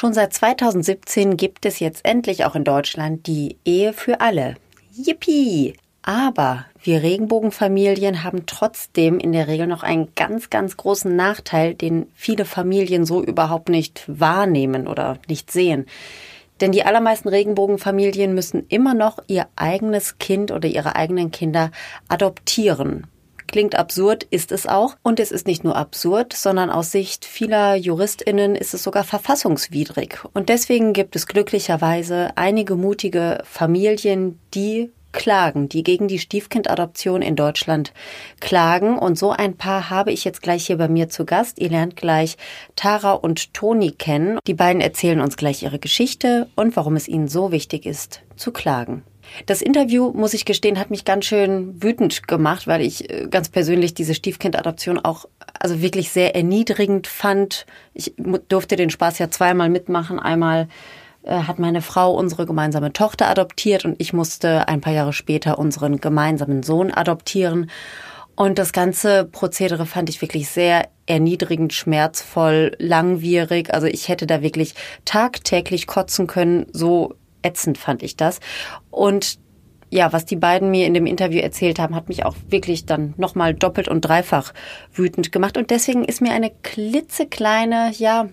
Schon seit 2017 gibt es jetzt endlich auch in Deutschland die Ehe für alle. Yippie! Aber wir Regenbogenfamilien haben trotzdem in der Regel noch einen ganz, ganz großen Nachteil, den viele Familien so überhaupt nicht wahrnehmen oder nicht sehen. Denn die allermeisten Regenbogenfamilien müssen immer noch ihr eigenes Kind oder ihre eigenen Kinder adoptieren. Klingt absurd, ist es auch. Und es ist nicht nur absurd, sondern aus Sicht vieler Juristinnen ist es sogar verfassungswidrig. Und deswegen gibt es glücklicherweise einige mutige Familien, die klagen, die gegen die Stiefkindadoption in Deutschland klagen. Und so ein paar habe ich jetzt gleich hier bei mir zu Gast. Ihr lernt gleich Tara und Toni kennen. Die beiden erzählen uns gleich ihre Geschichte und warum es ihnen so wichtig ist, zu klagen. Das Interview, muss ich gestehen, hat mich ganz schön wütend gemacht, weil ich äh, ganz persönlich diese Stiefkindadoption auch also wirklich sehr erniedrigend fand. Ich durfte den Spaß ja zweimal mitmachen. Einmal äh, hat meine Frau unsere gemeinsame Tochter adoptiert und ich musste ein paar Jahre später unseren gemeinsamen Sohn adoptieren. Und das ganze Prozedere fand ich wirklich sehr erniedrigend, schmerzvoll, langwierig. Also ich hätte da wirklich tagtäglich kotzen können. So ätzend fand ich das. Und ja, was die beiden mir in dem Interview erzählt haben, hat mich auch wirklich dann nochmal doppelt und dreifach wütend gemacht. Und deswegen ist mir eine klitzekleine, ja,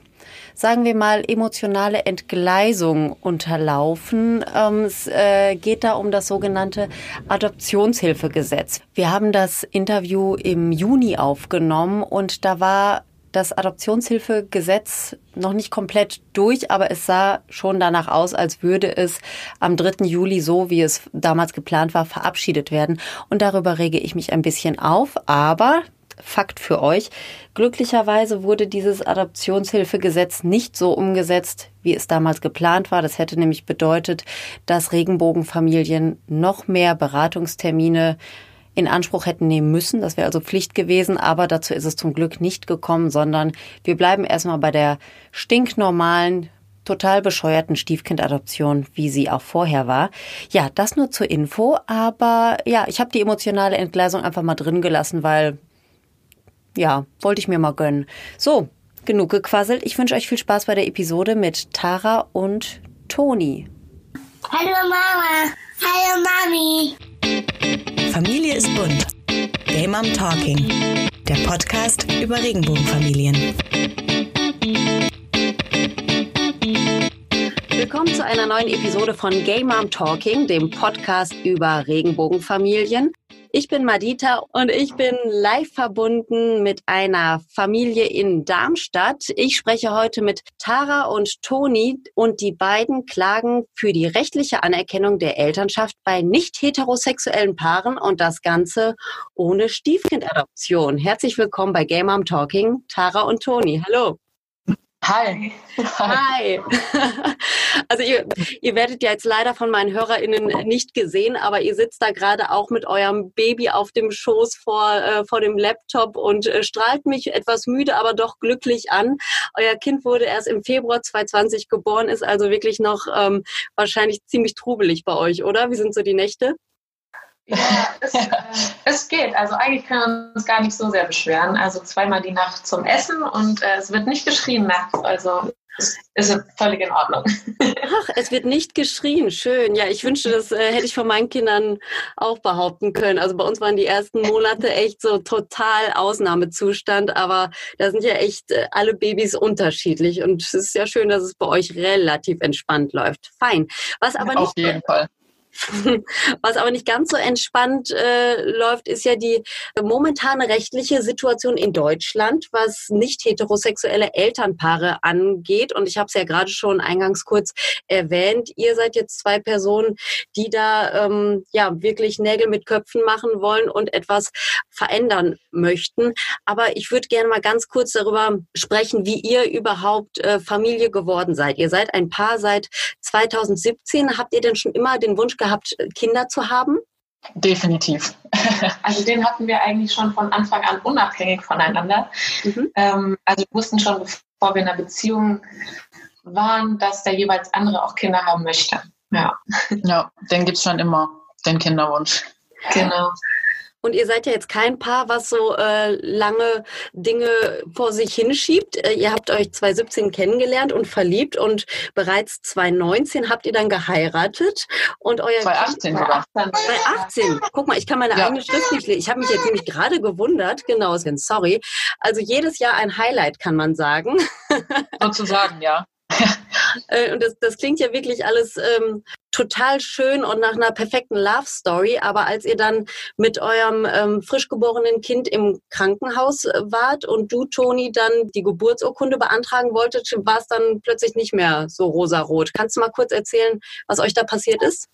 sagen wir mal, emotionale Entgleisung unterlaufen. Ähm, es äh, geht da um das sogenannte Adoptionshilfegesetz. Wir haben das Interview im Juni aufgenommen und da war das Adoptionshilfegesetz noch nicht komplett durch, aber es sah schon danach aus, als würde es am 3. Juli, so wie es damals geplant war, verabschiedet werden. Und darüber rege ich mich ein bisschen auf. Aber Fakt für euch. Glücklicherweise wurde dieses Adoptionshilfegesetz nicht so umgesetzt, wie es damals geplant war. Das hätte nämlich bedeutet, dass Regenbogenfamilien noch mehr Beratungstermine in Anspruch hätten nehmen müssen. Das wäre also Pflicht gewesen, aber dazu ist es zum Glück nicht gekommen, sondern wir bleiben erstmal bei der stinknormalen total bescheuerten Stiefkindadoption, wie sie auch vorher war. Ja, das nur zur Info, aber ja, ich habe die emotionale Entgleisung einfach mal drin gelassen, weil ja, wollte ich mir mal gönnen. So, genug gequasselt. Ich wünsche euch viel Spaß bei der Episode mit Tara und Toni. Hallo Mama. Hallo Mami. Familie ist bunt. Game Mom Talking. Der Podcast über Regenbogenfamilien. Willkommen zu einer neuen Episode von Game Mom Talking, dem Podcast über Regenbogenfamilien. Ich bin Madita und ich bin live verbunden mit einer Familie in Darmstadt. Ich spreche heute mit Tara und Toni und die beiden klagen für die rechtliche Anerkennung der Elternschaft bei nicht heterosexuellen Paaren und das Ganze ohne Stiefkindadoption. Herzlich willkommen bei Game Mom Talking, Tara und Toni. Hallo. Hi. Hi. Also ihr, ihr werdet ja jetzt leider von meinen HörerInnen nicht gesehen, aber ihr sitzt da gerade auch mit eurem Baby auf dem Schoß vor, äh, vor dem Laptop und äh, strahlt mich etwas müde, aber doch glücklich an. Euer Kind wurde erst im Februar 2020 geboren, ist also wirklich noch ähm, wahrscheinlich ziemlich trubelig bei euch, oder? Wie sind so die Nächte? Ja, es, äh, es, geht. Also eigentlich können wir uns gar nicht so sehr beschweren. Also zweimal die Nacht zum Essen und äh, es wird nicht geschrien nachts. Also ist völlig in Ordnung. Ach, es wird nicht geschrien. Schön. Ja, ich wünschte, das äh, hätte ich von meinen Kindern auch behaupten können. Also bei uns waren die ersten Monate echt so total Ausnahmezustand, aber da sind ja echt äh, alle Babys unterschiedlich und es ist ja schön, dass es bei euch relativ entspannt läuft. Fein. Was aber ja, nicht auf jeden Fall. Was aber nicht ganz so entspannt äh, läuft, ist ja die momentane rechtliche Situation in Deutschland, was nicht heterosexuelle Elternpaare angeht. Und ich habe es ja gerade schon eingangs kurz erwähnt. Ihr seid jetzt zwei Personen, die da ähm, ja wirklich Nägel mit Köpfen machen wollen und etwas verändern möchten. Aber ich würde gerne mal ganz kurz darüber sprechen, wie ihr überhaupt äh, Familie geworden seid. Ihr seid ein Paar seit 2017. Habt ihr denn schon immer den Wunsch gehabt, gehabt, Kinder zu haben? Definitiv. Also den hatten wir eigentlich schon von Anfang an unabhängig voneinander. Mhm. Ähm, also wir wussten schon, bevor wir in einer Beziehung waren, dass der jeweils andere auch Kinder haben möchte. Ja, ja den gibt es schon immer, den Kinderwunsch. Genau. Und ihr seid ja jetzt kein Paar, was so äh, lange Dinge vor sich hinschiebt. Äh, ihr habt euch 2017 kennengelernt und verliebt und bereits 2019 habt ihr dann geheiratet. Und euer 2018 kind, sogar. 2018. Guck mal, ich kann meine ja. eigene Schrift nicht lesen. Ich habe mich jetzt nämlich gerade gewundert. Genau, sorry. Also jedes Jahr ein Highlight, kann man sagen. Sozusagen, ja. Äh, und das, das klingt ja wirklich alles ähm, total schön und nach einer perfekten Love Story. Aber als ihr dann mit eurem ähm, frisch geborenen Kind im Krankenhaus äh, wart und du, Toni, dann die Geburtsurkunde beantragen wolltet, war es dann plötzlich nicht mehr so rosarot. Kannst du mal kurz erzählen, was euch da passiert ist?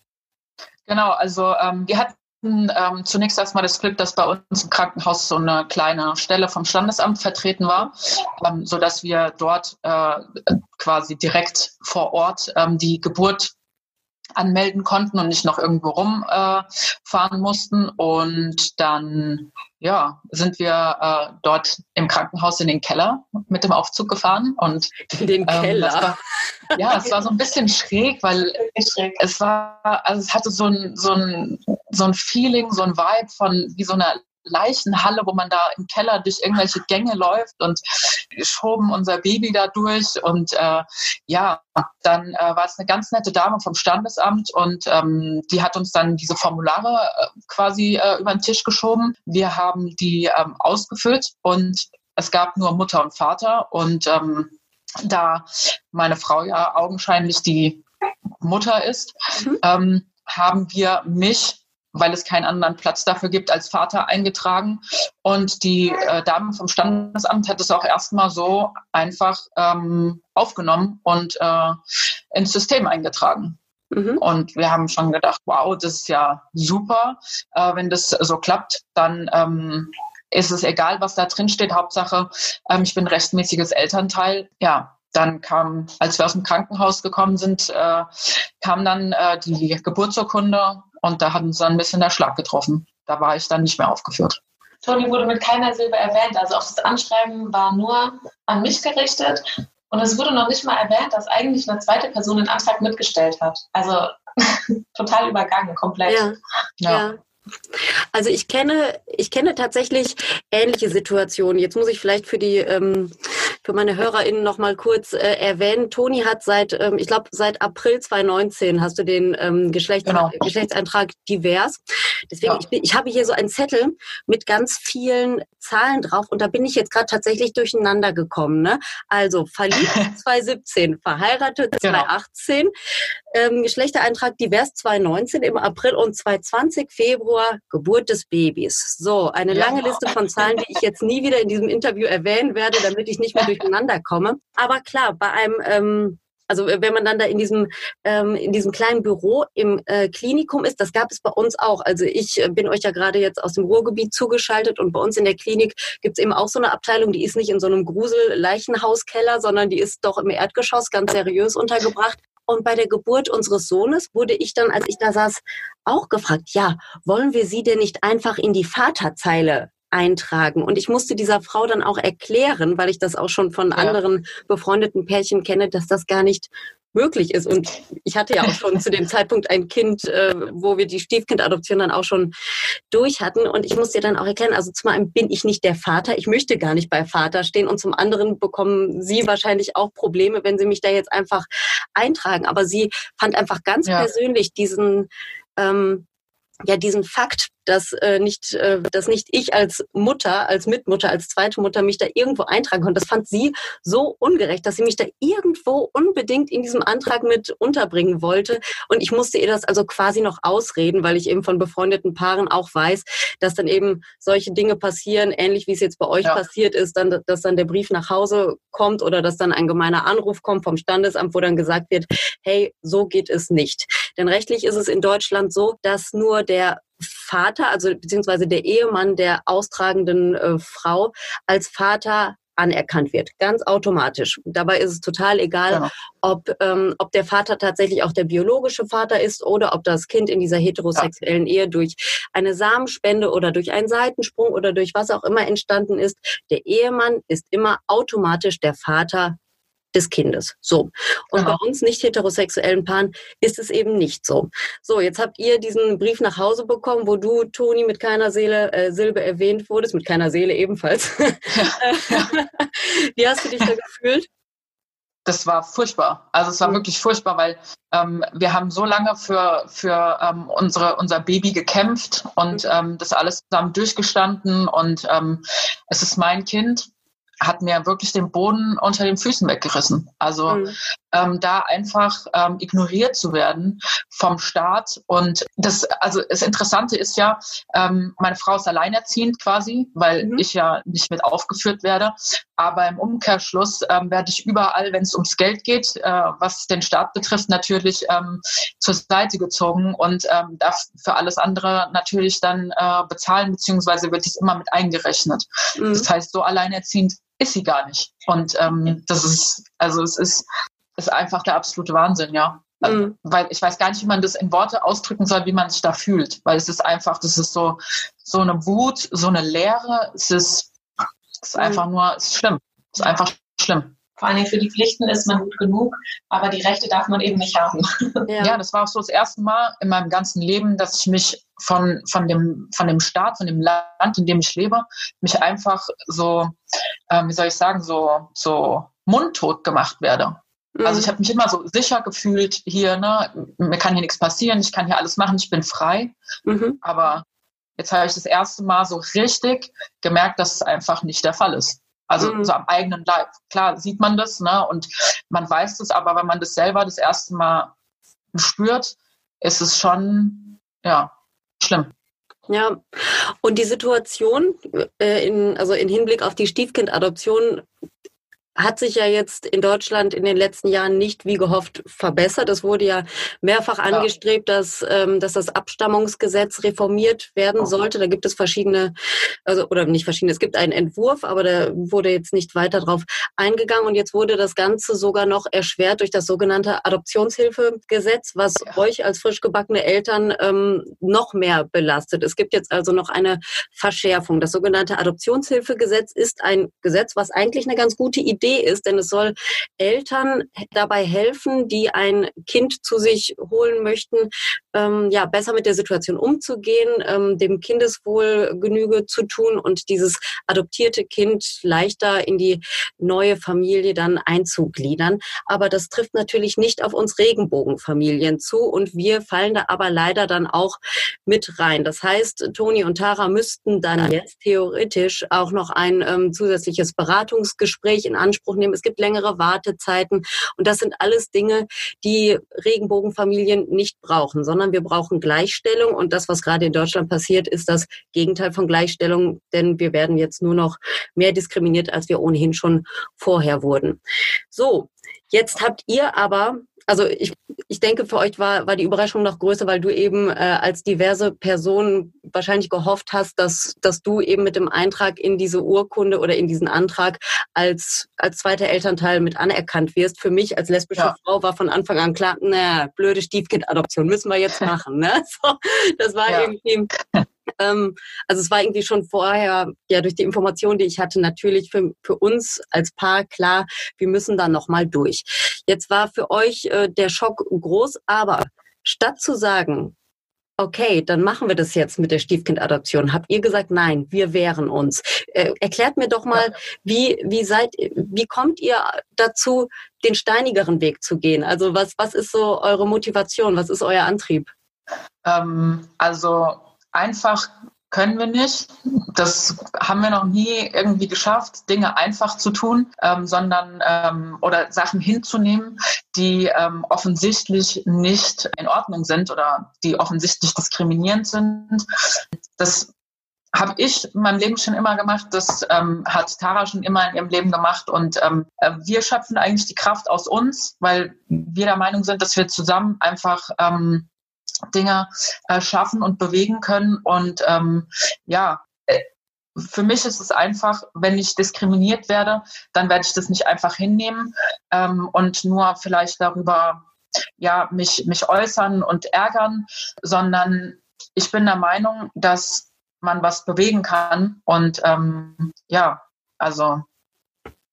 Genau, also ähm, wir hatten ähm, zunächst erstmal das Glück, dass bei uns im Krankenhaus so eine kleine Stelle vom Standesamt vertreten war, ähm, sodass wir dort äh, quasi direkt vor Ort ähm, die Geburt anmelden konnten und nicht noch irgendwo rumfahren äh, mussten. Und dann ja, sind wir äh, dort im Krankenhaus in den Keller mit dem Aufzug gefahren. Und, in den ähm, Keller? War, ja, es war so ein bisschen schräg, weil es war, also es hatte so ein, so ein, so ein Feeling, so ein Vibe von wie so einer Leichenhalle, wo man da im Keller durch irgendwelche Gänge läuft und schoben unser Baby da durch. Und äh, ja, dann äh, war es eine ganz nette Dame vom Standesamt und ähm, die hat uns dann diese Formulare äh, quasi äh, über den Tisch geschoben. Wir haben die ähm, ausgefüllt und es gab nur Mutter und Vater und ähm, da meine Frau ja augenscheinlich die Mutter ist, mhm. ähm, haben wir mich weil es keinen anderen Platz dafür gibt, als Vater eingetragen. Und die äh, Dame vom Standesamt hat es auch erstmal so einfach ähm, aufgenommen und äh, ins System eingetragen. Mhm. Und wir haben schon gedacht, wow, das ist ja super. Äh, wenn das so klappt, dann ähm, ist es egal, was da drin steht. Hauptsache, ähm, ich bin rechtmäßiges Elternteil. Ja, dann kam, als wir aus dem Krankenhaus gekommen sind, äh, kam dann äh, die Geburtsurkunde und da hat uns dann ein bisschen der Schlag getroffen. Da war ich dann nicht mehr aufgeführt. Toni wurde mit keiner Silbe erwähnt. Also auch das Anschreiben war nur an mich gerichtet. Und es wurde noch nicht mal erwähnt, dass eigentlich eine zweite Person den Antrag mitgestellt hat. Also total übergangen, komplett. Ja, ja. ja. Also ich kenne, ich kenne tatsächlich ähnliche Situationen. Jetzt muss ich vielleicht für die ähm, für meine HörerInnen noch mal kurz äh, erwähnen. Toni hat seit, ähm, ich glaube, seit April 2019 hast du den ähm, Geschlechts genau. Geschlechtseintrag divers. Deswegen, ja. ich, ich habe hier so einen Zettel mit ganz vielen Zahlen drauf und da bin ich jetzt gerade tatsächlich durcheinander gekommen. Ne? Also verliebt 2017, verheiratet genau. 2018, ähm, Geschlechtereintrag divers 2019 im April und 2020 Februar Geburt des Babys. So, eine ja. lange Liste von Zahlen, die ich jetzt nie wieder in diesem Interview erwähnen werde, damit ich nicht mehr durcheinander komme. Aber klar, bei einem ähm, also wenn man dann da in diesem ähm, in diesem kleinen Büro im äh, Klinikum ist, das gab es bei uns auch. Also ich äh, bin euch ja gerade jetzt aus dem Ruhrgebiet zugeschaltet und bei uns in der Klinik gibt es eben auch so eine Abteilung, die ist nicht in so einem Grusel-Leichenhauskeller, sondern die ist doch im Erdgeschoss ganz seriös untergebracht. Und bei der Geburt unseres Sohnes wurde ich dann, als ich da saß, auch gefragt, ja, wollen wir sie denn nicht einfach in die Vaterzeile eintragen. Und ich musste dieser Frau dann auch erklären, weil ich das auch schon von ja. anderen befreundeten Pärchen kenne, dass das gar nicht möglich ist. Und ich hatte ja auch schon zu dem Zeitpunkt ein Kind, äh, wo wir die Stiefkindadoption dann auch schon durch hatten. Und ich musste ihr dann auch erklären, also zum einen bin ich nicht der Vater, ich möchte gar nicht bei Vater stehen. Und zum anderen bekommen sie wahrscheinlich auch Probleme, wenn sie mich da jetzt einfach eintragen. Aber sie fand einfach ganz ja. persönlich diesen ähm, ja diesen Fakt, dass äh, nicht, äh, dass nicht ich als Mutter, als Mitmutter, als zweite Mutter mich da irgendwo eintragen konnte. Das fand sie so ungerecht, dass sie mich da irgendwo unbedingt in diesem Antrag mit unterbringen wollte. Und ich musste ihr das also quasi noch ausreden, weil ich eben von befreundeten Paaren auch weiß, dass dann eben solche Dinge passieren, ähnlich wie es jetzt bei euch ja. passiert ist, dann, dass dann der Brief nach Hause kommt oder dass dann ein gemeiner Anruf kommt vom Standesamt, wo dann gesagt wird, hey, so geht es nicht. Denn rechtlich ist es in Deutschland so, dass nur der Vater, also beziehungsweise der Ehemann der austragenden äh, Frau als Vater anerkannt wird, ganz automatisch. Dabei ist es total egal, ja. ob, ähm, ob der Vater tatsächlich auch der biologische Vater ist oder ob das Kind in dieser heterosexuellen ja. Ehe durch eine Samenspende oder durch einen Seitensprung oder durch was auch immer entstanden ist. Der Ehemann ist immer automatisch der Vater des Kindes. So. Und Genau. bei uns nicht heterosexuellen Paaren ist es eben nicht so. So, jetzt habt ihr diesen Brief nach Hause bekommen, wo du, Toni, mit keiner Seele, äh, Silbe erwähnt wurdest, mit keiner Seele ebenfalls. Wie hast du dich da gefühlt? das war furchtbar. Also es war Mhm. wirklich furchtbar, weil ähm, wir haben so lange für, für ähm, unsere, unser Baby gekämpft und ähm, das alles zusammen durchgestanden und ähm, es ist mein Kind, hat mir wirklich den Boden unter den Füßen weggerissen. Also Mhm. ähm, da einfach ähm, ignoriert zu werden vom Staat. Und das, also das Interessante ist ja, ähm, meine Frau ist alleinerziehend quasi, weil Mhm. ich ja nicht mit aufgeführt werde. Aber im Umkehrschluss ähm, werde ich überall, wenn es ums Geld geht, äh, was den Staat betrifft, natürlich ähm, zur Seite gezogen und ähm, darf für alles andere natürlich dann äh, bezahlen, beziehungsweise wird es immer mit eingerechnet. Mhm. Das heißt, so alleinerziehend ist sie gar nicht. Und ähm, das ist, also es ist, ist einfach der absolute Wahnsinn, ja. Also, Mhm. Weil ich weiß gar nicht, wie man das in Worte ausdrücken soll, wie man sich da fühlt. Weil es ist einfach, das ist so, so eine Wut, so eine Leere. Es ist, es ist Mhm. einfach nur, es ist schlimm. Es ist einfach schlimm. Vor allen Dingen für die Pflichten ist man gut genug, aber die Rechte darf man eben nicht haben. Ja. das war auch so das erste Mal in meinem ganzen Leben, dass ich mich von, von, dem, von dem Staat, von dem Land, in dem ich lebe, mich einfach so, ähm, wie soll ich sagen, so, so mundtot gemacht werde. Mhm. Also ich habe mich immer so sicher gefühlt hier, ne, mir kann hier nichts passieren, ich kann hier alles machen, ich bin frei. Mhm. Aber jetzt habe ich das erste Mal so richtig gemerkt, dass es einfach nicht der Fall ist. Also Mhm. so am eigenen Leib. Klar sieht man das, ne? Und man weiß es, aber wenn man das selber das erste Mal spürt, ist es schon, ja, schlimm. Ja, und die Situation äh, in, also in Hinblick auf die Stiefkindadoption hat sich ja jetzt in Deutschland in den letzten Jahren nicht wie gehofft verbessert. Es wurde ja mehrfach angestrebt, dass, ähm, dass das Abstammungsgesetz reformiert werden sollte. Da gibt es verschiedene, also oder nicht verschiedene, es gibt einen Entwurf, aber da wurde jetzt nicht weiter drauf eingegangen. Und jetzt wurde das Ganze sogar noch erschwert durch das sogenannte Adoptionshilfegesetz, was Ja. euch als frisch gebackene Eltern ähm, noch mehr belastet. Es gibt jetzt also noch eine Verschärfung. Das sogenannte Adoptionshilfegesetz ist ein Gesetz, was eigentlich eine ganz gute Idee ist, denn es soll Eltern dabei helfen, die ein Kind zu sich holen möchten, ähm, ja, besser mit der Situation umzugehen, ähm, dem Kindeswohl Genüge zu tun und dieses adoptierte Kind leichter in die neue Familie dann einzugliedern. Aber das trifft natürlich nicht auf uns Regenbogenfamilien zu und wir fallen da aber leider dann auch mit rein. Das heißt, Toni und Tara müssten dann jetzt theoretisch auch noch ein ähm, zusätzliches Beratungsgespräch in Anspruch nehmen. Es gibt längere Wartezeiten und das sind alles Dinge, die Regenbogenfamilien nicht brauchen, sondern wir brauchen Gleichstellung und das, was gerade in Deutschland passiert, ist das Gegenteil von Gleichstellung, denn wir werden jetzt nur noch mehr diskriminiert, als wir ohnehin schon vorher wurden. So, jetzt habt ihr aber also ich, ich denke, für euch war, war die Überraschung noch größer, weil du eben äh, als diverse Person wahrscheinlich gehofft hast, dass, dass du eben mit dem Eintrag in diese Urkunde oder in diesen Antrag als, als zweiter Elternteil mit anerkannt wirst. Für mich als lesbische Ja. Frau war von Anfang an klar, na, blöde Stiefkindadoption müssen wir jetzt machen. Ne? So, das war Ja. irgendwie ähm, also es war irgendwie schon vorher, ja, durch die Information, die ich hatte, natürlich für, für uns als Paar klar, wir müssen da nochmal durch. Jetzt war für euch äh, der Schock groß, aber statt zu sagen, okay, dann machen wir das jetzt mit der Stiefkindadoption, habt ihr gesagt, nein, wir wehren uns. Äh, erklärt mir doch mal, wie, wie seid, wie kommt ihr dazu, den steinigeren Weg zu gehen? Also was, was ist so eure Motivation? Was ist euer Antrieb? Ähm, also einfach können wir nicht. Das haben wir noch nie irgendwie geschafft, Dinge einfach zu tun, ähm, sondern ähm, oder Sachen hinzunehmen, die ähm, offensichtlich nicht in Ordnung sind oder die offensichtlich diskriminierend sind. Das habe ich in meinem Leben schon immer gemacht. Das ähm, hat Tara schon immer in ihrem Leben gemacht. Und ähm, äh, wir schöpfen eigentlich die Kraft aus uns, weil wir der Meinung sind, dass wir zusammen einfach ähm, Dinge äh, schaffen und bewegen können. Und ähm, ja, äh, für mich ist es einfach, wenn ich diskriminiert werde, dann werde ich das nicht einfach hinnehmen ähm, und nur vielleicht darüber ja, mich, mich äußern und ärgern, sondern ich bin der Meinung, dass man was bewegen kann. Und ähm, ja, also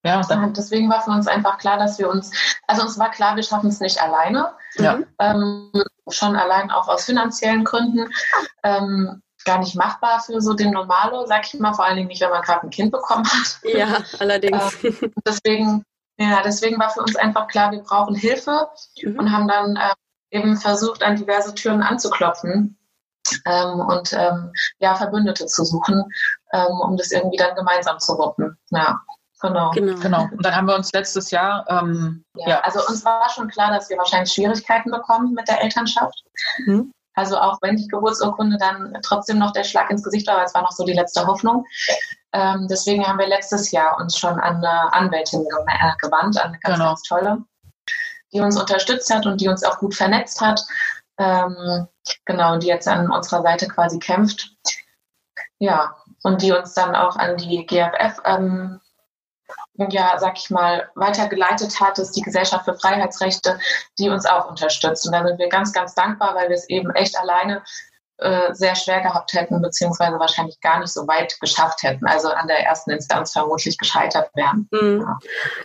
ja, deswegen war für uns einfach klar, dass wir uns, also uns war klar, wir schaffen es nicht alleine. Ja. Ähm, schon allein auch aus finanziellen Gründen. Ähm, gar nicht machbar für so den Normalo, sag ich mal, vor allen Dingen nicht, wenn man gerade ein Kind bekommen hat. Ja, allerdings. Ähm, deswegen, ja, deswegen war für uns einfach klar, wir brauchen Hilfe mhm. und haben dann äh, eben versucht, an diverse Türen anzuklopfen ähm, und ähm, ja, Verbündete zu suchen, ähm, um das irgendwie dann gemeinsam zu wuppen. Ja. Genau. genau. genau. Und dann haben wir uns letztes Jahr. Ähm, ja, ja, Also uns war schon klar, dass wir wahrscheinlich Schwierigkeiten bekommen mit der Elternschaft. Mhm. Also auch wenn die Geburtsurkunde dann trotzdem noch der Schlag ins Gesicht war, aber es war noch so die letzte Hoffnung. Ähm, deswegen haben wir letztes Jahr uns schon an eine Anwältin äh, gewandt, an eine ganz, genau. ganz tolle, die uns unterstützt hat und die uns auch gut vernetzt hat. Ähm, genau, die jetzt an unserer Seite quasi kämpft. Ja, und die uns dann auch an die GFF ähm, ja, sag ich mal, weitergeleitet hat, ist die Gesellschaft für Freiheitsrechte, die uns auch unterstützt. Und da sind wir ganz, ganz dankbar, weil wir es eben echt alleine äh, sehr schwer gehabt hätten, beziehungsweise wahrscheinlich gar nicht so weit geschafft hätten, also an der ersten Instanz vermutlich gescheitert wären. Mhm. Ja.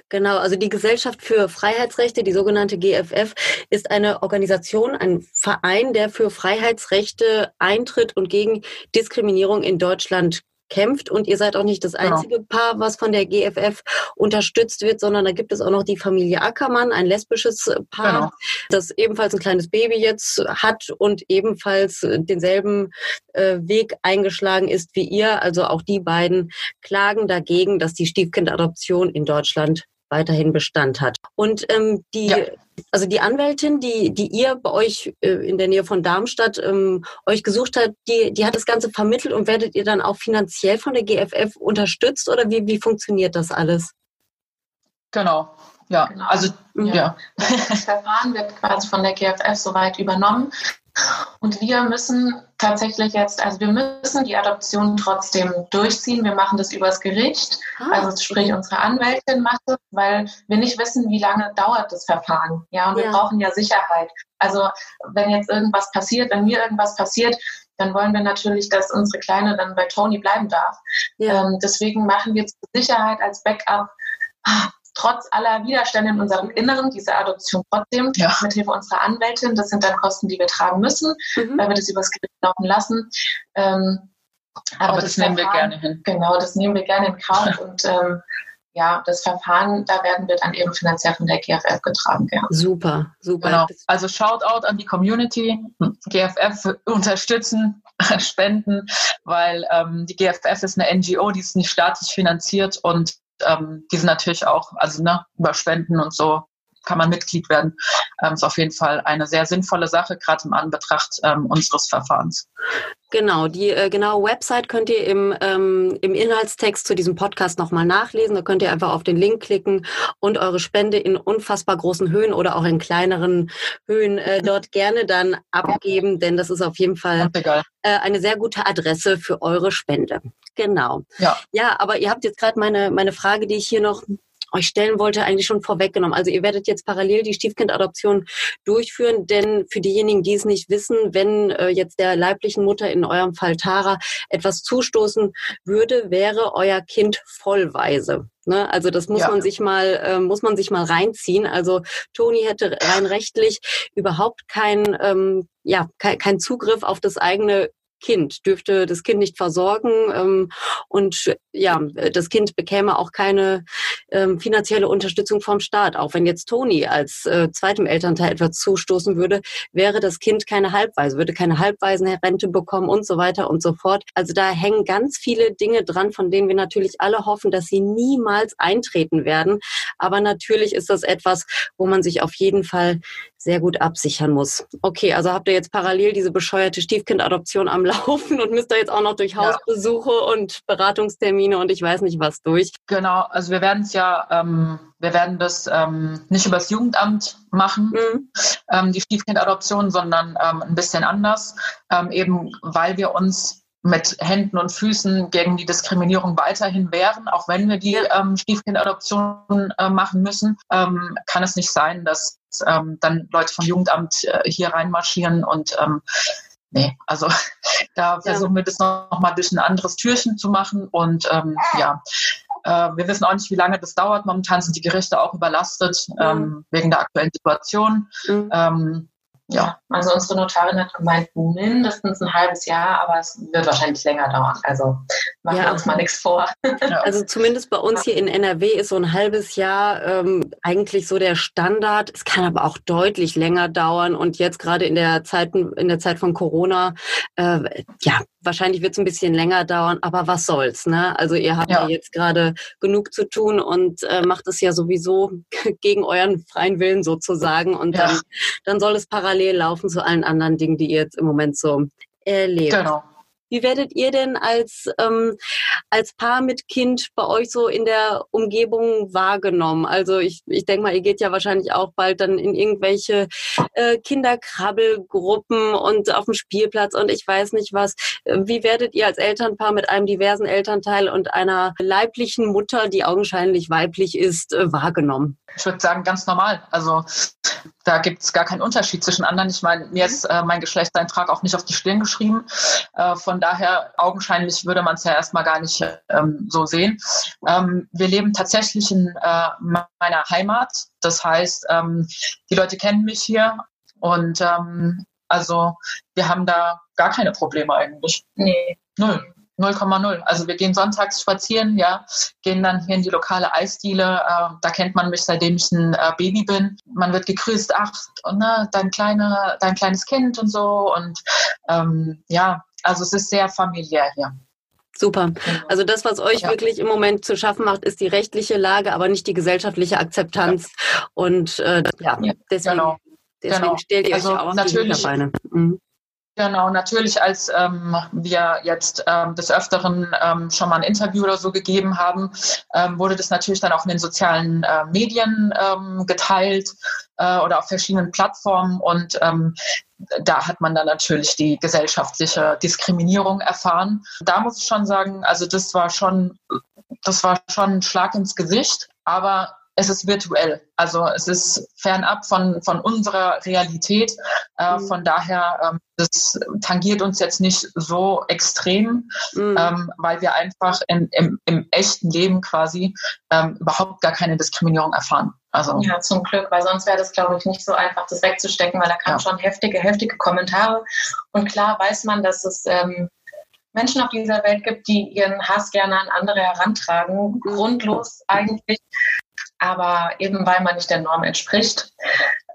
Genau, also die Gesellschaft für Freiheitsrechte, die sogenannte GFF, ist eine Organisation, ein Verein, der für Freiheitsrechte eintritt und gegen Diskriminierung in Deutschland kämpft und ihr seid auch nicht das genau. einzige genau. Paar, was von der GFF unterstützt wird, sondern da gibt es auch noch die Familie Ackermann, ein lesbisches Paar, genau. das ebenfalls ein kleines Baby jetzt hat und ebenfalls denselben äh, Weg eingeschlagen ist wie ihr. Also auch die beiden klagen dagegen, dass die Stiefkindadoption in Deutschland weiterhin Bestand hat. Und ähm, die ja also die Anwältin, die, die ihr bei euch äh, in der Nähe von Darmstadt ähm, euch gesucht hat, die, die hat das Ganze vermittelt und werdet ihr dann auch finanziell von der GFF unterstützt oder wie, wie funktioniert das alles? Genau. Ja, genau. also ja. ja. Das Verfahren wird quasi von der GFF soweit übernommen. Und wir müssen tatsächlich jetzt, also wir müssen die Adoption trotzdem durchziehen. Wir machen das übers Gericht. Ah, also sprich, unsere Anwältin macht es, weil wir nicht wissen, wie lange dauert das Verfahren. Ja, und ja. wir brauchen ja Sicherheit. Also wenn jetzt irgendwas passiert, wenn mir irgendwas passiert, dann wollen wir natürlich, dass unsere Kleine dann bei Tony bleiben darf. Ja. Ähm, deswegen machen wir zur Sicherheit als Backup trotz aller Widerstände in unserem Inneren diese Adoption trotzdem ja. mit Hilfe unserer Anwältin. Das sind dann Kosten, die wir tragen müssen, mhm. weil wir das übers Gericht laufen lassen. Ähm, aber, aber, das, das nehmen wir gerne hin. Genau, das nehmen wir gerne in Kauf und ähm, ja, das Verfahren, da werden wir dann eben finanziell von der GFF getragen. Ja. Super, super. Genau. Also Shoutout an die Community, GFF unterstützen, spenden, weil ähm, die GFF ist eine NGO, die ist nicht staatlich finanziert und ähm, die sind natürlich auch, also ne, über Spenden und so kann man Mitglied werden. Ähm, ist auf jeden Fall eine sehr sinnvolle Sache, gerade im Anbetracht ähm, unseres Verfahrens. Genau, die äh, genaue Website könnt ihr im, ähm, im Inhaltstext zu diesem Podcast nochmal nachlesen. Da könnt ihr einfach auf den Link klicken und eure Spende in unfassbar großen Höhen oder auch in kleineren Höhen äh, dort gerne dann abgeben, denn das ist auf jeden Fall äh, eine sehr gute Adresse für eure Spende. Genau. Ja, ja aber ihr habt jetzt gerade meine, meine Frage, die ich hier noch euch stellen wollte, eigentlich schon vorweggenommen. Also ihr werdet jetzt parallel die Stiefkindadoption durchführen, denn für diejenigen, die es nicht wissen, wenn äh, jetzt der leiblichen Mutter, in eurem Fall Tara, etwas zustoßen würde, wäre euer Kind vollweise. Ne? Also das muss ja. man sich mal äh, muss man sich mal reinziehen. Also Toni hätte rein rechtlich überhaupt kein ähm, ja kein, kein Zugriff auf das eigene Kind, dürfte das Kind nicht versorgen ähm, und ja, das Kind bekäme auch keine ähm, finanzielle Unterstützung vom Staat. Auch wenn jetzt Toni als äh, zweitem Elternteil etwas zustoßen würde, wäre das Kind keine Halbweise, würde keine Halbwaisenrente bekommen und so weiter und so fort. Also da hängen ganz viele Dinge dran, von denen wir natürlich alle hoffen, dass sie niemals eintreten werden. Aber natürlich ist das etwas, wo man sich auf jeden Fall sehr gut absichern muss. Okay, also habt ihr jetzt parallel diese bescheuerte Stiefkindadoption am Laufen und müsst da jetzt auch noch durch Hausbesuche ja. und Beratungstermine und ich weiß nicht was durch. Genau, also wir werden es ja, ähm, wir werden das ähm, nicht übers Jugendamt machen, mhm. ähm, die Stiefkindadoption, sondern ähm, ein bisschen anders, ähm, eben weil wir uns mit Händen und Füßen gegen die Diskriminierung weiterhin wehren, auch wenn wir die ähm, Stiefkindadoption äh, machen müssen, ähm, kann es nicht sein, dass ähm, dann Leute vom Jugendamt äh, hier reinmarschieren und ähm, nee, also da versuchen wir das noch, noch mal durch ein anderes Türchen zu machen und ähm, ja, Äh, wir wissen auch nicht, wie lange das dauert. Momentan sind die Gerichte auch überlastet mhm. ähm, wegen der aktuellen Situation. Mhm. Ja, also unsere Notarin hat gemeint, mindestens ein halbes Jahr, aber es wird wahrscheinlich länger dauern. Also machen ja. wir uns mal nichts vor. Also zumindest bei uns hier in NRW ist so ein halbes Jahr ähm, eigentlich so der Standard. Es kann aber auch deutlich länger dauern. Und jetzt gerade in der Zeit, in der Zeit von Corona, äh, ja, wahrscheinlich wird es ein bisschen länger dauern, aber was soll's, ne? Also ihr habt ja, ja jetzt gerade genug zu tun und äh, macht es ja sowieso gegen euren freien Willen sozusagen. Und ja. dann, dann soll es parallel laufen zu allen anderen Dingen, die ihr jetzt im Moment so erlebt. Genau. Wie werdet ihr denn als, ähm, als Paar mit Kind bei euch so in der Umgebung wahrgenommen? Also ich, ich denke mal, ihr geht ja wahrscheinlich auch bald dann in irgendwelche äh, Kinderkrabbelgruppen und auf dem Spielplatz und ich weiß nicht was. Wie werdet ihr als Elternpaar mit einem diversen Elternteil und einer leiblichen Mutter, die augenscheinlich weiblich ist, äh, wahrgenommen? Ich würde sagen, ganz normal. Also da gibt es gar keinen Unterschied zwischen anderen. Ich meine, mir ist äh, mein Geschlechtseintrag auch nicht auf die Stirn geschrieben. Äh, von daher, augenscheinlich würde man es ja erstmal gar nicht ähm, so sehen. Ähm, wir leben tatsächlich in äh, meiner Heimat. Das heißt, ähm, die Leute kennen mich hier und ähm, also wir haben da gar keine Probleme eigentlich. Nee. Null. 0,0. Also wir gehen sonntags spazieren, ja, gehen dann hier in die lokale Eisdiele. Äh, da kennt man mich, seitdem ich ein äh, Baby bin. Man wird gegrüßt, ach, und, ne, dein, kleine, dein kleines Kind und so. Und ähm, ja, also es ist sehr familiär hier. Super. Genau. Also das, was euch ja. wirklich im Moment zu schaffen macht, ist die rechtliche Lage, aber nicht die gesellschaftliche Akzeptanz. Ja. Und äh, ja, deswegen, genau. deswegen genau. stellt ihr also euch auch natürlich, auf die Hinterbeine. Mhm. Genau, natürlich, als ähm, wir jetzt ähm, des Öfteren ähm, schon mal ein Interview oder so gegeben haben, ähm, wurde das natürlich dann auch in den sozialen äh, Medien ähm, geteilt äh, oder auf verschiedenen Plattformen und ähm, da hat man dann natürlich die gesellschaftliche Diskriminierung erfahren. Da muss ich schon sagen, also das war schon, das war schon ein Schlag ins Gesicht, aber es ist virtuell. Also es ist fernab von, von unserer Realität. Äh, mhm. Von daher, ähm, das tangiert uns jetzt nicht so extrem, mhm. ähm, weil wir einfach in, im, im echten Leben quasi ähm, überhaupt gar keine Diskriminierung erfahren. Also, ja, zum Glück, weil sonst wäre das, glaube ich, nicht so einfach, das wegzustecken, weil da kamen ja. schon heftige, heftige Kommentare. Und klar weiß man, dass es ähm, Menschen auf dieser Welt gibt, die ihren Hass gerne an andere herantragen, grundlos eigentlich aber eben weil man nicht der Norm entspricht.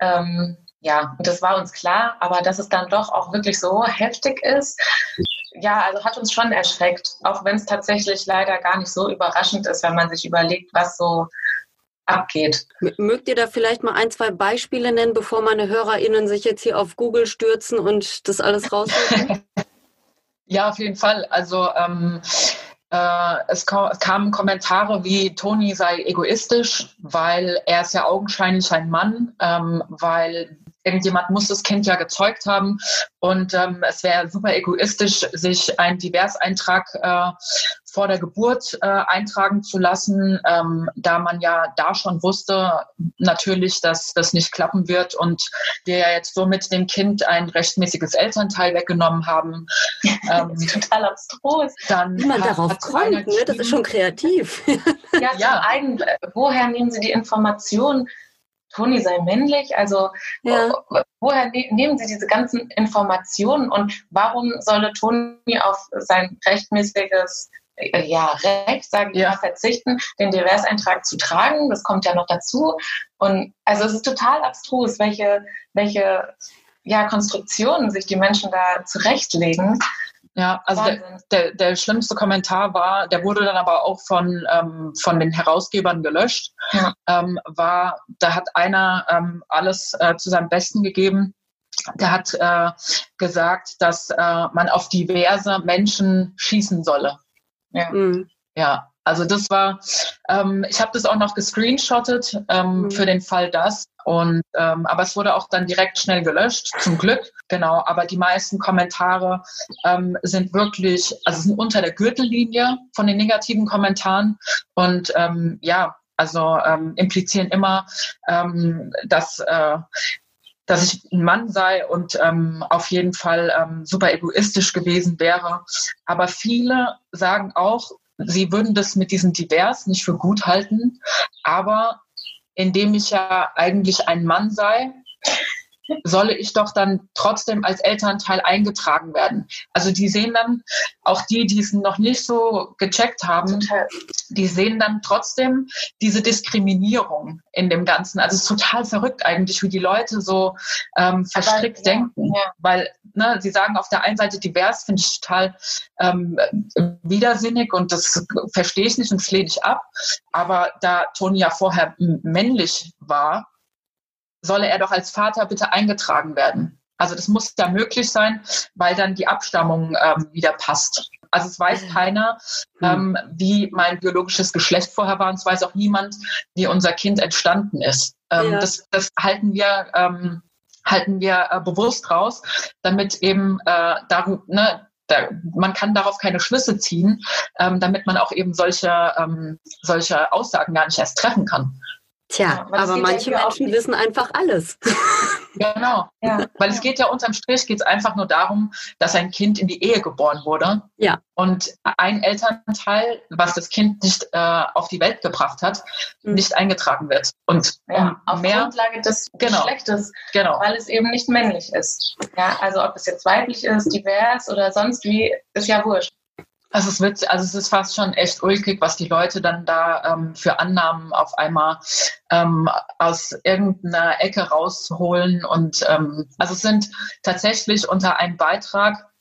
Ähm, ja, und das war uns klar, aber dass es dann doch auch wirklich so heftig ist, ja, also hat uns schon erschreckt, auch wenn es tatsächlich leider gar nicht so überraschend ist, wenn man sich überlegt, was so abgeht. Mögt ihr da vielleicht mal ein, zwei Beispiele nennen, bevor meine HörerInnen sich jetzt hier auf Google stürzen und das alles rausfinden? ja, auf jeden Fall. Also ähm, äh, es, kamen Kommentare wie Toni sei egoistisch, weil er ist ja augenscheinlich ein Mann, ähm, weil irgendjemand muss das Kind ja gezeugt haben und ähm, es wäre super egoistisch, sich einen Diverseintrag äh, vor der Geburt äh, eintragen zu lassen, ähm, da man ja da schon wusste, natürlich, dass das nicht klappen wird und wir ja jetzt somit dem Kind ein rechtmäßiges Elternteil weggenommen haben. Ähm, total abstrus. Dann Wie man darauf kommt, ne? das ist schon kreativ. ja, ja. Eigen, woher nehmen Sie die Informationen? Toni sei männlich? Also ja. woher ne-, nehmen Sie diese ganzen Informationen und warum solle Toni auf sein rechtmäßiges äh, ja, Recht, sage ich ja. mal, verzichten, den Diverseintrag zu tragen? Das kommt ja noch dazu. Und also es ist total abstrus, welche, welche ja, Konstruktionen sich die Menschen da zurechtlegen. Ja, also der, der, der, schlimmste Kommentar war, der wurde dann aber auch von, ähm, von den Herausgebern gelöscht, ja. ähm, war, da hat einer ähm, alles äh, zu seinem Besten gegeben. Der hat äh, gesagt, dass äh, man auf diverse Menschen schießen solle. Ja. Mhm. ja. Also das war, ähm, ich habe das auch noch gescreenshottet ähm, mhm. für den Fall das. Und ähm, aber es wurde auch dann direkt schnell gelöscht, zum Glück. Genau. Aber die meisten Kommentare ähm, sind wirklich, also sind unter der Gürtellinie von den negativen Kommentaren. Und ähm, ja, also ähm, implizieren immer, ähm, dass äh, dass ich ein Mann sei und ähm, auf jeden Fall ähm, super egoistisch gewesen wäre. Aber viele sagen auch, sie würden das mit diesem Divers nicht für gut halten, aber indem ich ja eigentlich ein Mann sei, solle ich doch dann trotzdem als Elternteil eingetragen werden. Also die sehen dann, auch die, die es noch nicht so gecheckt haben, die sehen dann trotzdem diese Diskriminierung in dem Ganzen. Also es ist total verrückt eigentlich, wie die Leute so ähm, verstrickt Aber, denken. Ja. Weil ne, sie sagen auf der einen Seite divers, finde ich total ähm, widersinnig und das verstehe ich nicht und flehe ich ab. Aber da Toni ja vorher männlich war, solle er doch als Vater bitte eingetragen werden. Also das muss ja möglich sein, weil dann die Abstammung ähm, wieder passt. Also es weiß keiner, hm. ähm, wie mein biologisches Geschlecht vorher war und es weiß auch niemand, wie unser Kind entstanden ist. Ähm, ja. das, das halten wir ähm, halten wir äh, bewusst raus, damit eben äh, darum, ne, da, man kann darauf keine Schlüsse ziehen, ähm, damit man auch eben solche, ähm, solche Aussagen gar nicht erst treffen kann. Tja, ja, aber manche Menschen wissen einfach alles. Genau, ja. weil es geht ja unterm Strich geht es einfach nur darum, dass ein Kind in die Ehe geboren wurde. Ja. Und ein Elternteil, was das Kind nicht äh, auf die Welt gebracht hat, mhm. nicht eingetragen wird. Und ja, auf mehr, Grundlage des genau, Geschlechtes, genau. weil es eben nicht männlich ist. Ja, also ob es jetzt weiblich ist, divers oder sonst wie, ist ja wurscht. Also es wird, also es ist fast schon echt ulkig, was die Leute dann da ähm, für Annahmen auf einmal ähm, aus irgendeiner Ecke rausholen. Und ähm, also es sind tatsächlich unter einem Beitrag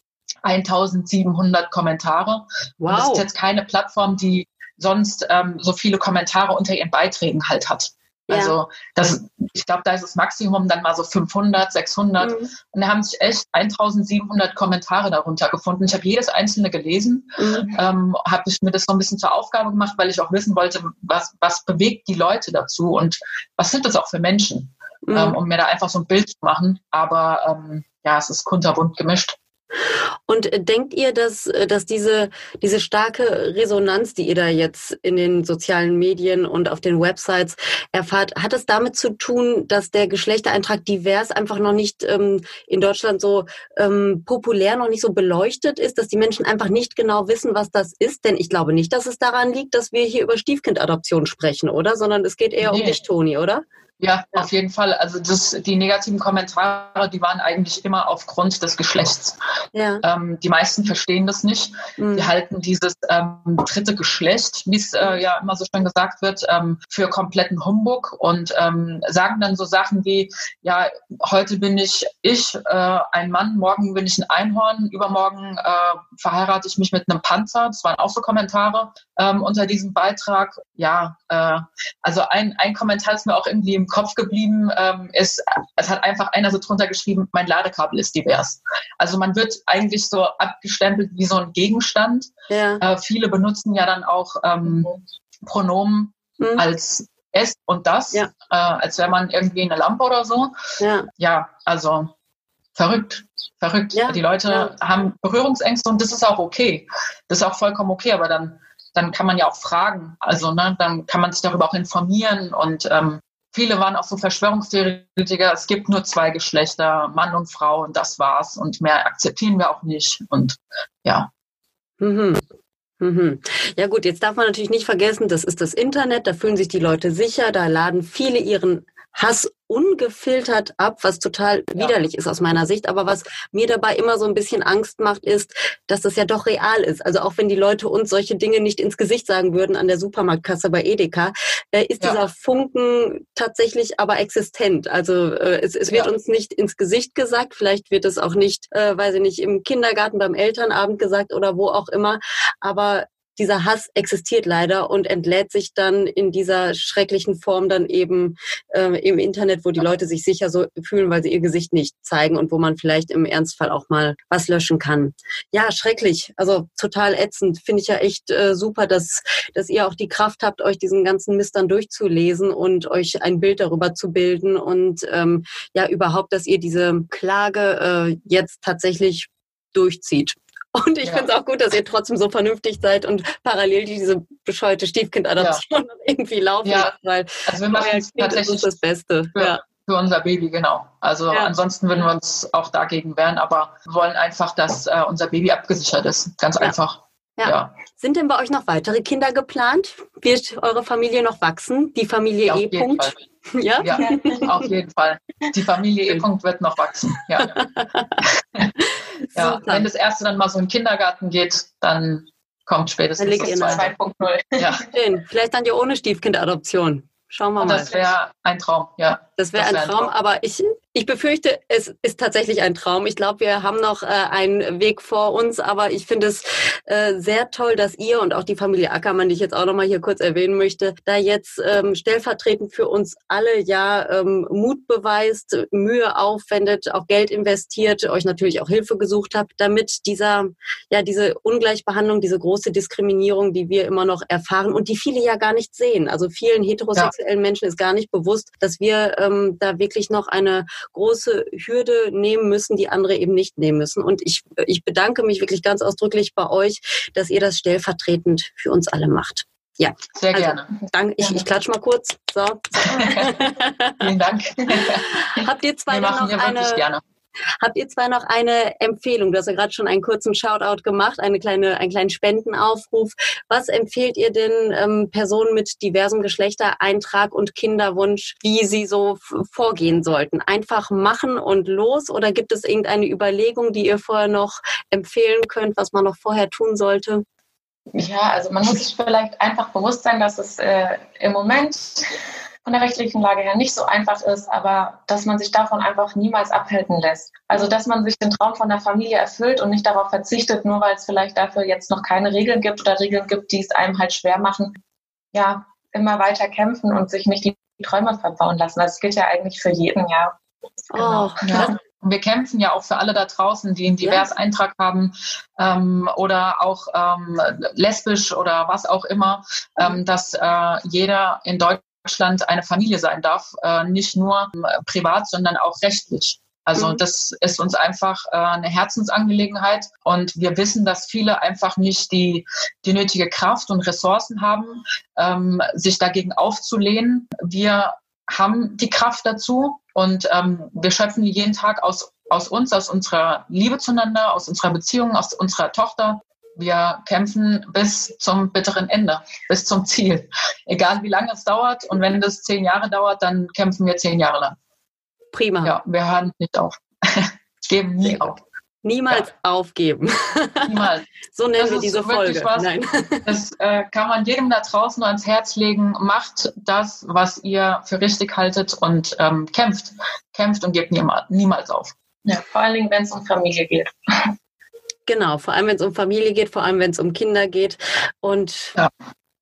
1700 Kommentare. Wow. Und das ist jetzt keine Plattform, die sonst ähm, so viele Kommentare unter ihren Beiträgen halt hat. Also das, ich glaube, da ist das Maximum dann mal so 500, 600. Mhm. Und da haben sich echt 1700 Kommentare darunter gefunden. Ich habe jedes einzelne gelesen, mhm. ähm, habe ich mir das so ein bisschen zur Aufgabe gemacht, weil ich auch wissen wollte, was, was bewegt die Leute dazu und was sind das auch für Menschen, mhm. ähm, um mir da einfach so ein Bild zu machen. Aber ähm, ja, es ist kunterbunt gemischt. Und äh, denkt ihr, dass, äh, dass diese, diese starke Resonanz, die ihr da jetzt in den sozialen Medien und auf den Websites erfahrt, hat es damit zu tun, dass der Geschlechtereintrag divers einfach noch nicht ähm, in Deutschland so ähm, populär, noch nicht so beleuchtet ist, dass die Menschen einfach nicht genau wissen, was das ist? Denn ich glaube nicht, dass es daran liegt, dass wir hier über Stiefkindadoption sprechen, oder? Sondern es geht eher nee. um dich, Toni, oder? Ja, auf jeden Fall. Also das, die negativen Kommentare, die waren eigentlich immer aufgrund des Geschlechts. Ja. Ähm, die meisten verstehen das nicht. Mhm. Die halten dieses ähm, dritte Geschlecht, wie es äh, ja immer so schön gesagt wird, ähm, für kompletten Humbug und ähm, sagen dann so Sachen wie, ja, heute bin ich ich, äh, ein Mann, morgen bin ich ein Einhorn, übermorgen äh, verheirate ich mich mit einem Panzer. Das waren auch so Kommentare ähm, unter diesem Beitrag. Ja, äh, also ein, ein Kommentar ist mir auch irgendwie im Kopf geblieben ähm, ist, es hat einfach einer so drunter geschrieben, mein Ladekabel ist divers. Also man wird eigentlich so abgestempelt wie so ein Gegenstand. Ja. Äh, viele benutzen ja dann auch ähm, Pronomen mhm. als es und das, ja. äh, als wäre man irgendwie eine Lampe oder so. Ja, ja also verrückt. Verrückt. Ja, die Leute haben Berührungsängste und das ist auch okay. Das ist auch vollkommen okay, aber dann, dann kann man ja auch fragen. Also ne, dann kann man sich darüber auch informieren und ähm, viele waren auch so Verschwörungstheoretiker, es gibt nur zwei Geschlechter, Mann und Frau und das war's und mehr akzeptieren wir auch nicht und ja. Mhm. Mhm. Ja gut, jetzt darf man natürlich nicht vergessen, das ist das Internet, da fühlen sich die Leute sicher, da laden viele ihren Hass ungefiltert ab, was total ja. widerlich ist aus meiner Sicht. Aber was mir dabei immer so ein bisschen Angst macht, ist, dass das ja doch real ist. Also auch wenn die Leute uns solche Dinge nicht ins Gesicht sagen würden an der Supermarktkasse bei Edeka, äh, ist ja. dieser Funken tatsächlich aber existent. Also äh, es, es wird ja. uns nicht ins Gesicht gesagt. Vielleicht wird es auch nicht, äh, weiß ich nicht, im Kindergarten beim Elternabend gesagt oder wo auch immer. Aber dieser Hass existiert leider und entlädt sich dann in dieser schrecklichen Form dann eben äh, im Internet, wo die Leute sich sicher so fühlen, weil sie ihr Gesicht nicht zeigen und wo man vielleicht im Ernstfall auch mal was löschen kann. Ja, schrecklich. Also total ätzend. Finde ich ja echt äh, super, dass, dass ihr auch die Kraft habt, euch diesen ganzen Mist dann durchzulesen und euch ein Bild darüber zu bilden und ähm, ja überhaupt, dass ihr diese Klage äh, jetzt tatsächlich durchzieht. Und ich ja. finde es auch gut, dass ihr trotzdem so vernünftig seid und parallel diese bescheuerte Stiefkindadoption ja. irgendwie laufen ja. lasst, weil also wir machen es tatsächlich das Beste. Für, ja. für unser Baby, genau. Also ja. ansonsten würden wir uns auch dagegen wehren, aber wir wollen einfach, dass äh, unser Baby abgesichert ist. Ganz einfach. Ja. ja. Sind denn bei euch noch weitere Kinder geplant? Wird eure Familie noch wachsen? Die Familie ja, E. -Punkt? Ja? ja, auf jeden Fall. Die Familie E. -Punkt wird noch wachsen. Ja. Wenn das erste dann mal so in den Kindergarten geht, dann kommt spätestens das 2.0. Ja. Vielleicht dann ja ohne Stiefkindadoption. Schauen wir mal. Das wäre ein Traum, ja. Das wäre ein, wär ein, Traum, aber ich, ich befürchte, es ist tatsächlich ein Traum. Ich glaube, wir haben noch äh, einen Weg vor uns, aber ich finde es äh, sehr toll, dass ihr und auch die Familie Ackermann, die ich jetzt auch noch mal hier kurz erwähnen möchte, da jetzt ähm, stellvertretend für uns alle ja ähm, Mut beweist, Mühe aufwendet, auch Geld investiert, euch natürlich auch Hilfe gesucht habt, damit dieser ja diese Ungleichbehandlung, diese große Diskriminierung, die wir immer noch erfahren und die viele ja gar nicht sehen. Also vielen heterosexuellen ja. Menschen ist gar nicht bewusst, dass wir ähm, da wirklich noch eine große Hürde nehmen müssen, die andere eben nicht nehmen müssen. Und ich, ich bedanke mich wirklich ganz ausdrücklich bei euch, dass ihr das stellvertretend für uns alle macht. Ja, sehr also, gerne. Dank, ich, ich klatsche mal kurz. So. Vielen Dank. Habt ihr zwei noch eine, gerne. Habt ihr zwei noch eine Empfehlung? Du hast ja gerade schon einen kurzen Shoutout gemacht, eine kleine, einen kleinen Spendenaufruf. Was empfehlt ihr denn ähm, Personen mit diversem Geschlechtereintrag und Kinderwunsch, wie sie so vorgehen sollten? Einfach machen und los oder gibt es irgendeine Überlegung, die ihr vorher noch empfehlen könnt, was man noch vorher tun sollte? Ja, also man muss sich vielleicht einfach bewusst sein, dass es äh, im Moment von der rechtlichen Lage her nicht so einfach ist, aber dass man sich davon einfach niemals abhalten lässt. Also dass man sich den Traum von der Familie erfüllt und nicht darauf verzichtet, nur weil es vielleicht dafür jetzt noch keine Regeln gibt oder Regeln gibt, die es einem halt schwer machen. Ja, immer weiter kämpfen und sich nicht die Träume verbauen lassen. Das gilt ja eigentlich für jeden, ja. Genau. Oh, ja. Und wir kämpfen ja auch für alle da draußen, die einen divers Eintrag haben ähm, oder auch ähm, lesbisch oder was auch immer, ähm, dass äh, jeder in Deutschland Deutschland eine Familie sein darf, äh, nicht nur äh, privat, sondern auch rechtlich. Also mhm. das ist uns einfach äh, eine Herzensangelegenheit und wir wissen, dass viele einfach nicht die, die nötige Kraft und Ressourcen haben, ähm, sich dagegen aufzulehnen. Wir haben die Kraft dazu und ähm, wir schöpfen jeden Tag aus, aus uns, aus unserer Liebe zueinander, aus unserer Beziehung, aus unserer Tochter wir kämpfen bis zum bitteren Ende, bis zum Ziel. Egal wie lange es dauert. Und wenn das zehn Jahre dauert, dann kämpfen wir zehn Jahre lang. Prima. Ja, wir hören nicht auf. Geben nie auf. Niemals ja. aufgeben. Niemals. so nennen das wir diese Folge. Was, Nein. Das äh, kann man jedem da draußen nur ans Herz legen. Macht das, was ihr für richtig haltet und ähm, kämpft. Kämpft und gebt niemals, niemals auf. Ja, vor allen Dingen, wenn es um Familie geht. Genau, vor allem wenn es um Familie geht, vor allem wenn es um Kinder geht. Und ja,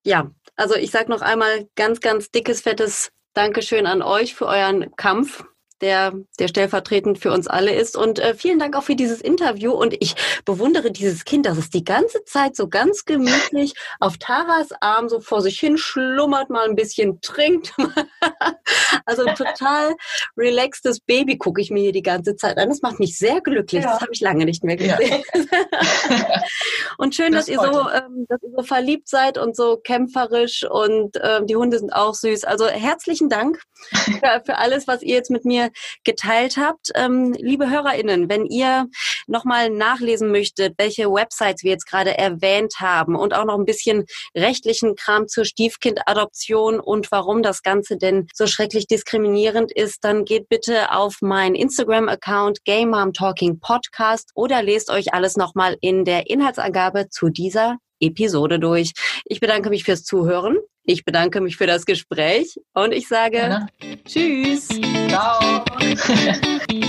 ja also ich sage noch einmal ganz, ganz dickes, fettes Dankeschön an euch für euren Kampf der, der stellvertretend für uns alle ist. Und äh, vielen Dank auch für dieses Interview. Und ich bewundere dieses Kind, dass es die ganze Zeit so ganz gemütlich auf Taras Arm so vor sich hin schlummert, mal ein bisschen trinkt. also total relaxtes Baby gucke ich mir hier die ganze Zeit an. Das macht mich sehr glücklich. Ja. Das habe ich lange nicht mehr gesehen. Ja. und schön, das dass, ihr so, ähm, dass ihr so verliebt seid und so kämpferisch. Und ähm, die Hunde sind auch süß. Also herzlichen Dank für, für alles, was ihr jetzt mit mir geteilt habt. Ähm, liebe HörerInnen, wenn ihr nochmal nachlesen möchtet, welche Websites wir jetzt gerade erwähnt haben und auch noch ein bisschen rechtlichen Kram zur Stiefkindadoption und warum das Ganze denn so schrecklich diskriminierend ist, dann geht bitte auf mein Instagram-Account Game Mom Talking Podcast oder lest euch alles nochmal in der Inhaltsangabe zu dieser Episode durch. Ich bedanke mich fürs Zuhören. Ich bedanke mich für das Gespräch und ich sage ja. Tschüss. Ciao.